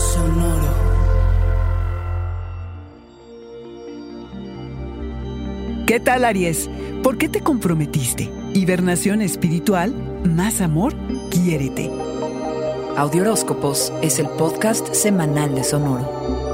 Sonoro. ¿Qué tal, Aries? ¿Por qué te comprometiste? Hibernación espiritual, más amor, quiérete. Audioróscopos es el podcast semanal de Sonoro.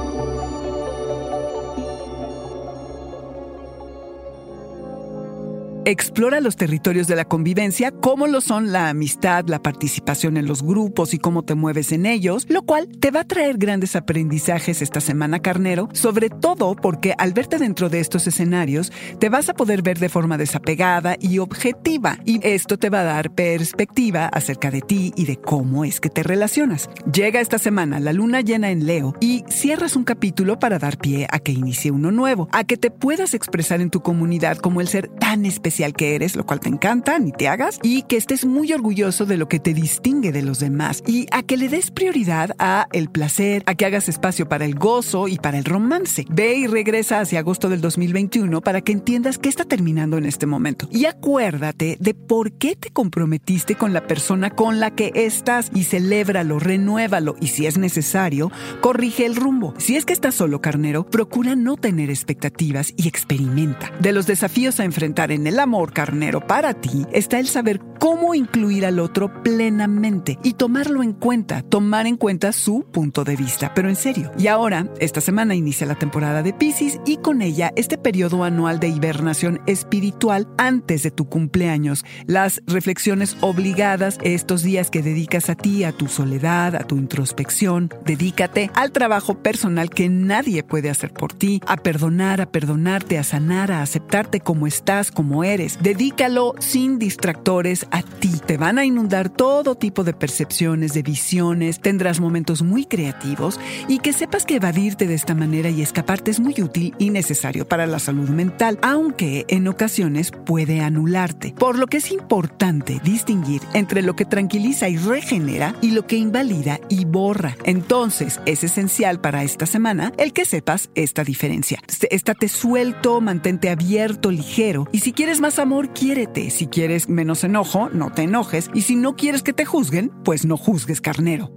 Explora los territorios de la convivencia, como lo son la amistad, la participación en los grupos y cómo te mueves en ellos, lo cual te va a traer grandes aprendizajes esta semana, carnero, sobre todo porque al verte dentro de estos escenarios, te vas a poder ver de forma desapegada y objetiva, y esto te va a dar perspectiva acerca de ti y de cómo es que te relacionas. Llega esta semana la luna llena en Leo y cierras un capítulo para dar pie a que inicie uno nuevo, a que te puedas expresar en tu comunidad como el ser tan especial que eres, lo cual te encanta, ni te hagas, y que estés muy orgulloso de lo que te distingue de los demás, y a que le des prioridad a el placer, a que hagas espacio para el gozo y para el romance. Ve y regresa hacia agosto del 2021 para que entiendas qué está terminando en este momento. Y acuérdate de por qué te comprometiste con la persona con la que estás y celébralo, renuévalo y si es necesario, corrige el rumbo. Si es que estás solo, carnero, procura no tener expectativas y experimenta. De los desafíos a enfrentar en el amor carnero para ti está el saber cómo incluir al otro plenamente y tomarlo en cuenta, tomar en cuenta su punto de vista, pero en serio. Y ahora, esta semana inicia la temporada de Pisces y con ella este periodo anual de hibernación espiritual antes de tu cumpleaños, las reflexiones obligadas, estos días que dedicas a ti, a tu soledad, a tu introspección, dedícate al trabajo personal que nadie puede hacer por ti, a perdonar, a perdonarte, a sanar, a aceptarte como estás, como eres Dedícalo sin distractores a ti. Te van a inundar todo tipo de percepciones, de visiones, tendrás momentos muy creativos y que sepas que evadirte de esta manera y escaparte es muy útil y necesario para la salud mental, aunque en ocasiones puede anularte. Por lo que es importante distinguir entre lo que tranquiliza y regenera y lo que invalida y borra. Entonces, es esencial para esta semana el que sepas esta diferencia. Estate suelto, mantente abierto, ligero y si quieres más amor, quiérete. Si quieres menos enojo, no te enojes. Y si no quieres que te juzguen, pues no juzgues, carnero.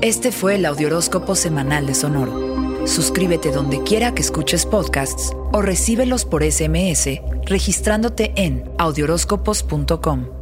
Este fue el Audioróscopo Semanal de Sonoro. Suscríbete donde quiera que escuches podcasts o recíbelos por SMS registrándote en audioróscopos.com.